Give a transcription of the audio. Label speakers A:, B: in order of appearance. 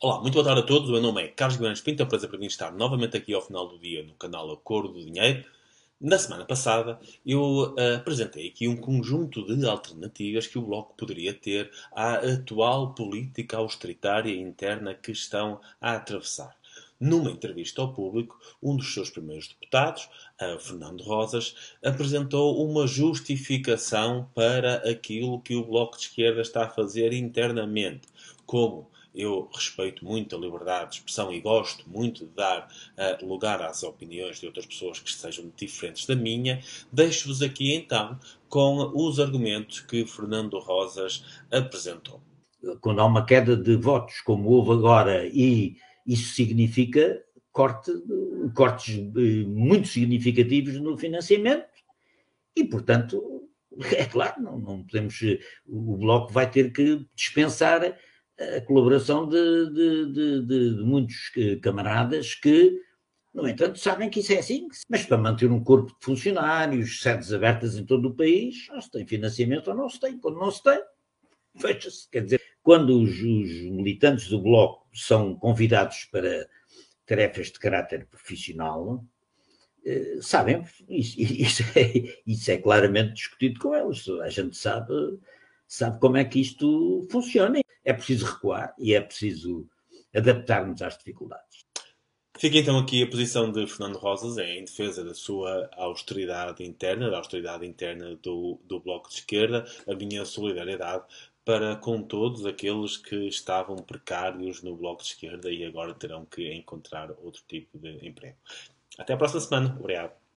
A: Olá, muito boa tarde a todos. O meu nome é Carlos Guimarães Pinto. É um prazer para mim estar novamente aqui ao final do dia no canal Acordo do Dinheiro. Na semana passada, eu uh, apresentei aqui um conjunto de alternativas que o Bloco poderia ter à atual política austeritária interna que estão a atravessar. Numa entrevista ao público, um dos seus primeiros deputados, uh, Fernando Rosas, apresentou uma justificação para aquilo que o Bloco de Esquerda está a fazer internamente, como eu respeito muito a liberdade de expressão e gosto muito de dar uh, lugar às opiniões de outras pessoas que sejam diferentes da minha, deixo-vos aqui então com os argumentos que Fernando Rosas apresentou.
B: Quando há uma queda de votos, como houve agora, e isso significa corte, cortes eh, muito significativos no financiamento, e portanto, é claro, não, não podemos. O Bloco vai ter que dispensar a colaboração de, de, de, de, muitos camaradas que, no entanto, sabem que isso é assim. Mas para manter um corpo de funcionários, sedes abertas em todo o país, ou se tem financiamento ou não se tem. Quando não se tem, veja-se. Quer dizer, quando os, os militantes do Bloco são convidados para tarefas de caráter profissional, eh, sabem, isso, isso, é, isso é claramente discutido com eles. A gente sabe sabe como é que isto funciona. É preciso recuar e é preciso adaptar-nos às dificuldades.
A: Fica então aqui a posição de Fernando Rosas em defesa da sua austeridade interna, da austeridade interna do, do Bloco de Esquerda, a minha solidariedade para com todos aqueles que estavam precários no Bloco de Esquerda e agora terão que encontrar outro tipo de emprego. Até a próxima semana. Obrigado.